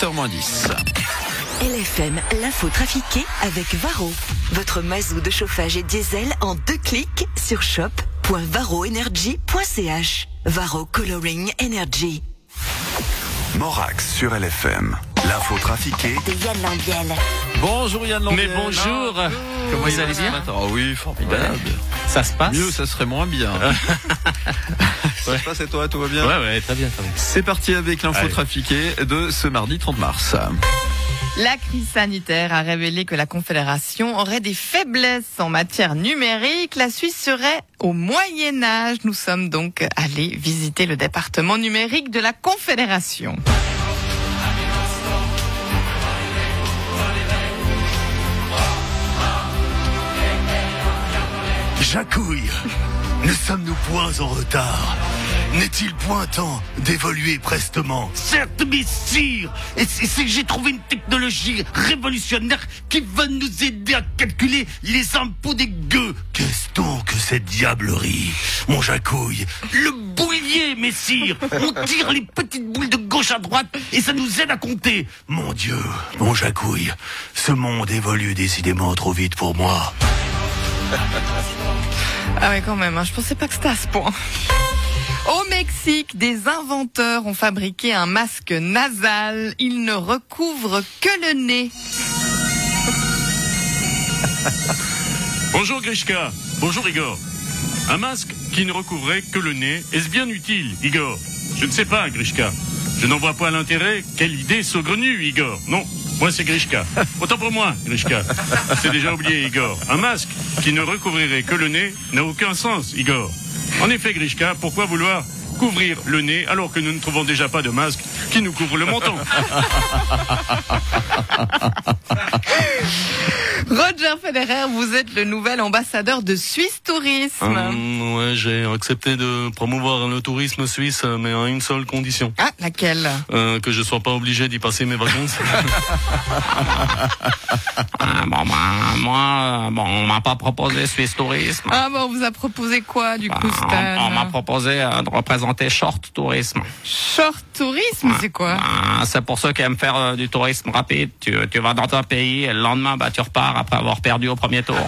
8h10. LFM, l'info trafiquée avec Varro. Votre mazou de chauffage et diesel en deux clics sur shop.varroenergy.ch. Varro Coloring Energy. Morax sur LFM. L'info trafiquée De Yann Lambiel. Bonjour Yann Lambiel. Mais bonjour. Comment Vous allez bien Oh oui, formidable. Ça se passe Mieux, ça serait moins bien. ça se passe et toi, tout va bien Ouais, ouais, très bien, très bien. C'est parti avec l'info trafiquée de ce mardi 30 mars. La crise sanitaire a révélé que la Confédération aurait des faiblesses en matière numérique. La Suisse serait au Moyen Âge. Nous sommes donc allés visiter le département numérique de la Confédération. Jacouille, ne sommes-nous point en retard? N'est-il point temps d'évoluer prestement Certes, mais sire, et j'ai trouvé une technologie révolutionnaire qui va nous aider à calculer les impôts des gueux. Qu'est-ce donc que cette diablerie Mon Jacouille, Le boulier, messire On tire les petites boules de gauche à droite et ça nous aide à compter. mon Dieu, mon Jacouille, ce monde évolue décidément trop vite pour moi. Ah ouais, quand même, hein, je pensais pas que c'était à ce point. Au Mexique, des inventeurs ont fabriqué un masque nasal. Il ne recouvre que le nez. Bonjour Grishka, bonjour Igor. Un masque qui ne recouvrait que le nez, est-ce bien utile, Igor? Je ne sais pas, Grishka. Je n'en vois pas l'intérêt. Quelle idée saugrenue, Igor. Non, moi c'est Grishka. Autant pour moi, Grishka. C'est déjà oublié, Igor. Un masque qui ne recouvrirait que le nez n'a aucun sens, Igor. En effet, Grishka, pourquoi vouloir couvrir le nez alors que nous ne trouvons déjà pas de masque qui nous couvre le menton? Roger Federer, vous êtes le nouvel ambassadeur de Suisse Tourisme. Hum, ouais, j'ai accepté de promouvoir le tourisme suisse, mais à une seule condition. Ah, laquelle? Euh, que je sois pas obligé d'y passer mes vacances. Ah, bon, ben, moi, bon, on m'a pas proposé Suisse Tourisme. Ah bon, on vous a proposé quoi du coup, Ah, Stan? on on m'a proposé euh, de représenter Short Tourisme. Short Tourisme, c'est quoi? Ah, c'est pour ceux qui aiment faire euh, du tourisme rapide. Tu, tu vas dans un pays et le lendemain, bah, tu repars après avoir perdu au premier tour.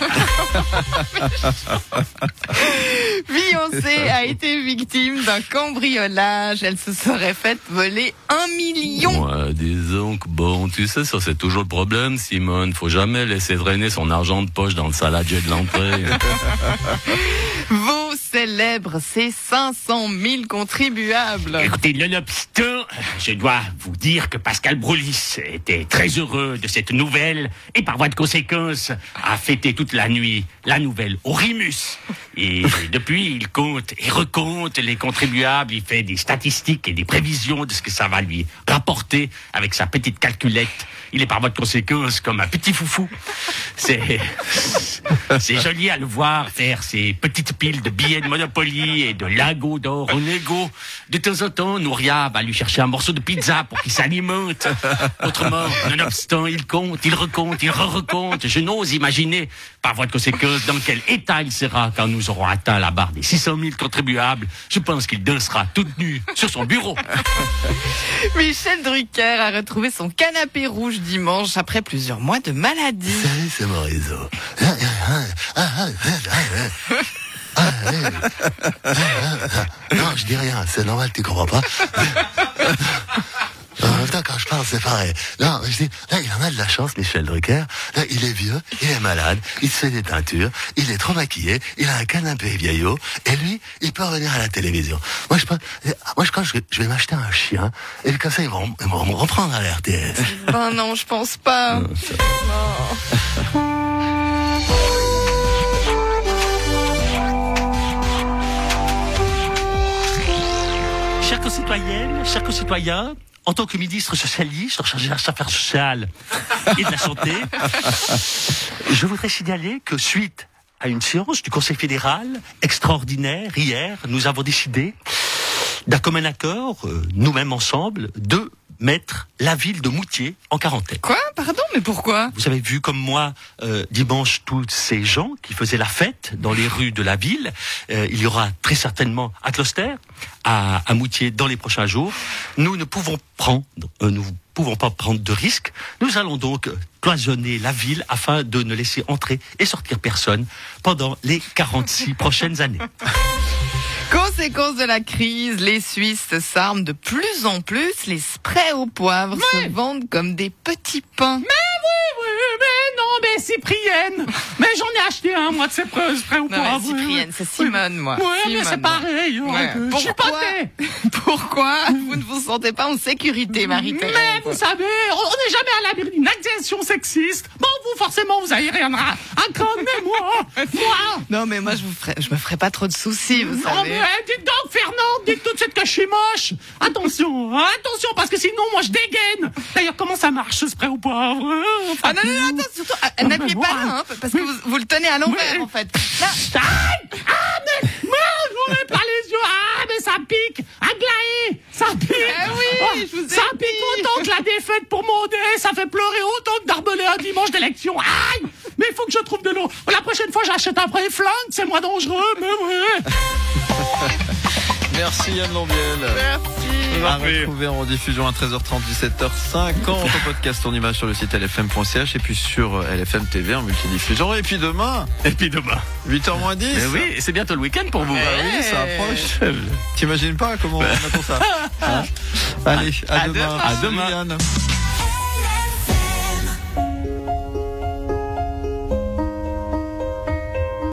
Beyoncé a été victime d'un cambriolage. Elle se serait faite voler un million. Ouais, disons que bon, tu sais, ça c'est toujours le problème, Simone. Faut jamais laisser drainer son argent de poche dans le saladier de l'entrée. Vos célèbres, ces 500 000 contribuables. Écoutez, nonobstant, je dois vous dire que Pascal Broulis était très heureux de cette nouvelle et par voie de conséquence a fêté toute la nuit la nouvelle au Rimus. Et depuis, il compte et recompte les contribuables, il fait des statistiques et des prévisions de ce que ça va lui rapporter avec sa petite calculette. Il est par voie de conséquence comme un petit foufou. C'est, c'est joli à le voir faire ses petites piles de billets de Monopoly et de lingots d'or au négo. De temps en temps, Nouria va lui chercher un morceau de pizza pour qu'il s'alimente. Autrement, nonobstant, il compte, il recompte, il re-recompte. Je n'ose imaginer, par voie de conséquence, dans quel état il sera quand nous aurons atteint la barre des 600 000 contribuables. Je pense qu'il dansera toute nue sur son bureau. Michel Drucker a retrouvé son canapé rouge dimanche après plusieurs mois de maladie. Salut, c'est Morisot. Non, je dis rien, c'est normal, tu comprends pas. En même temps, quand je parle, c'est pareil. Non, je dis, là, il en a de la chance, Michel Drucker. Là, il est vieux, il est malade, il se fait des teintures, il est trop maquillé, il a un canapé vieillot, et lui, il peut revenir à la télévision. Moi, je pense, moi, je que je vais- je vais m'acheter un chien, et comme ça, ils vont, ils vont me reprendre à la RTS. Ben non, je pense pas. Chers chers concitoyens, en tant que ministre socialiste chargé des affaires sociales et de la santé, je voudrais signaler que suite à une séance du Conseil fédéral extraordinaire hier, nous avons décidé d'un commun accord, euh, nous-mêmes ensemble, de mettre la ville de Moutier en quarantaine. Quoi? Pardon, mais pourquoi? Vous avez vu comme moi euh, dimanche tous ces gens qui faisaient la fête dans les rues de la ville. Euh, il y aura très certainement à Closter, à, à Moutier dans les prochains jours. Nous ne pouvons prendre, euh, nous pouvons pas prendre de risques, nous allons donc cloisonner la ville afin de ne laisser entrer et sortir personne pendant les 46 prochaines années. Conséquence de la crise, les Suisses s'arment de plus en plus. Les sprays au poivre se vendent comme des petits pains. Mais Cyprienne Mais j'en ai acheté un, moi, de ces Non, mais poivre. oui, Cyprienne, c'est Simone, moi. Ouais, mais Simone, c'est moi. pareil. Ouais. euh, Je suis pas Pourquoi, vous ne vous sentez pas en sécurité, Marie-Thérèse Mais vous savez, on n'est jamais à l'abri d'une agression sexiste. Bon, vous, forcément, vous avez rien à, mais moi, moi, Non, mais moi, je vous ferai, je me ferai pas trop de soucis, vous Non savez. mais eh, dites donc Fernande, dites tout de suite que je suis moche. Attention, hein, attention parce que sinon moi je dégaine. D'ailleurs comment ça marche ce spray au poivre hein, Ah non, non, non, attends, surtout, ah, Non, n'appuyez pas là, hein, parce que vous, vous le tenez à l'envers, Oui. en fait. Là, Aïe Ah mais moi je vous mets pas les yeux. Ah mais ça pique. Aglaé, ça pique. Eh oui, Ah, je vous ai Ça dit. pique autant que la défaite pour mon dé. Ça fait pleurer autant que d'arbeler un dimanche d'élection. Aïe Mais il faut que je trouve de l'eau. La prochaine fois j'achète un vrai flingue, c'est moins dangereux. Mais ouais. Merci Yann Lambiel. merci. À retrouver en rediffusion à 13h30, 17h50 en podcast en image sur le site lfm.ch et puis sur euh, LFM TV en multidiffusion. Et puis demain, Et puis demain. 8h moins 10. Mais oui, c'est bientôt le week-end pour vous. Bah oui, ça approche. T'imagines pas comment on attend ça hein Allez, à, À demain. demain. À demain. Yann.